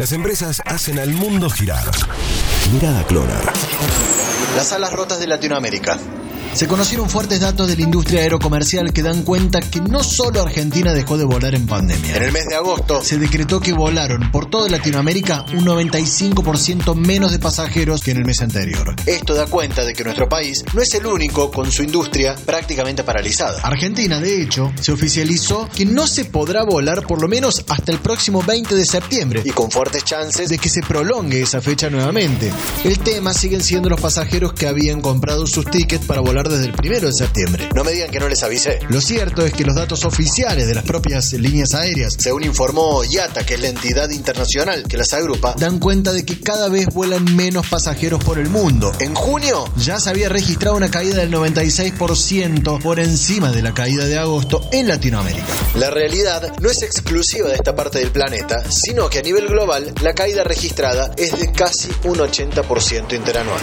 Las empresas hacen al mundo girar. Mirada Clonar. Las alas rotas de Latinoamérica. Se conocieron fuertes datos de la industria aerocomercial que dan cuenta que no solo Argentina dejó de volar en pandemia. En el mes de agosto se decretó que volaron por toda Latinoamérica un 95% menos de pasajeros que en el mes anterior. Esto da cuenta de que nuestro país no es el único con su industria prácticamente paralizada. Argentina, de hecho, se oficializó que no se podrá volar por lo menos hasta el próximo 20 de septiembre y con fuertes chances de que se prolongue esa fecha nuevamente. El tema siguen siendo los pasajeros que habían comprado sus tickets para volar desde el primero de septiembre. No me digan que no les avisé. Lo cierto es que los datos oficiales de las propias líneas aéreas, según informó IATA, que es la entidad internacional que las agrupa, dan cuenta de que cada vez vuelan menos pasajeros por el mundo. En junio ya se había registrado una caída del 96% por encima de la caída de agosto en Latinoamérica. La realidad no es exclusiva de esta parte del planeta, sino que a nivel global la caída registrada es de casi un 80% interanual.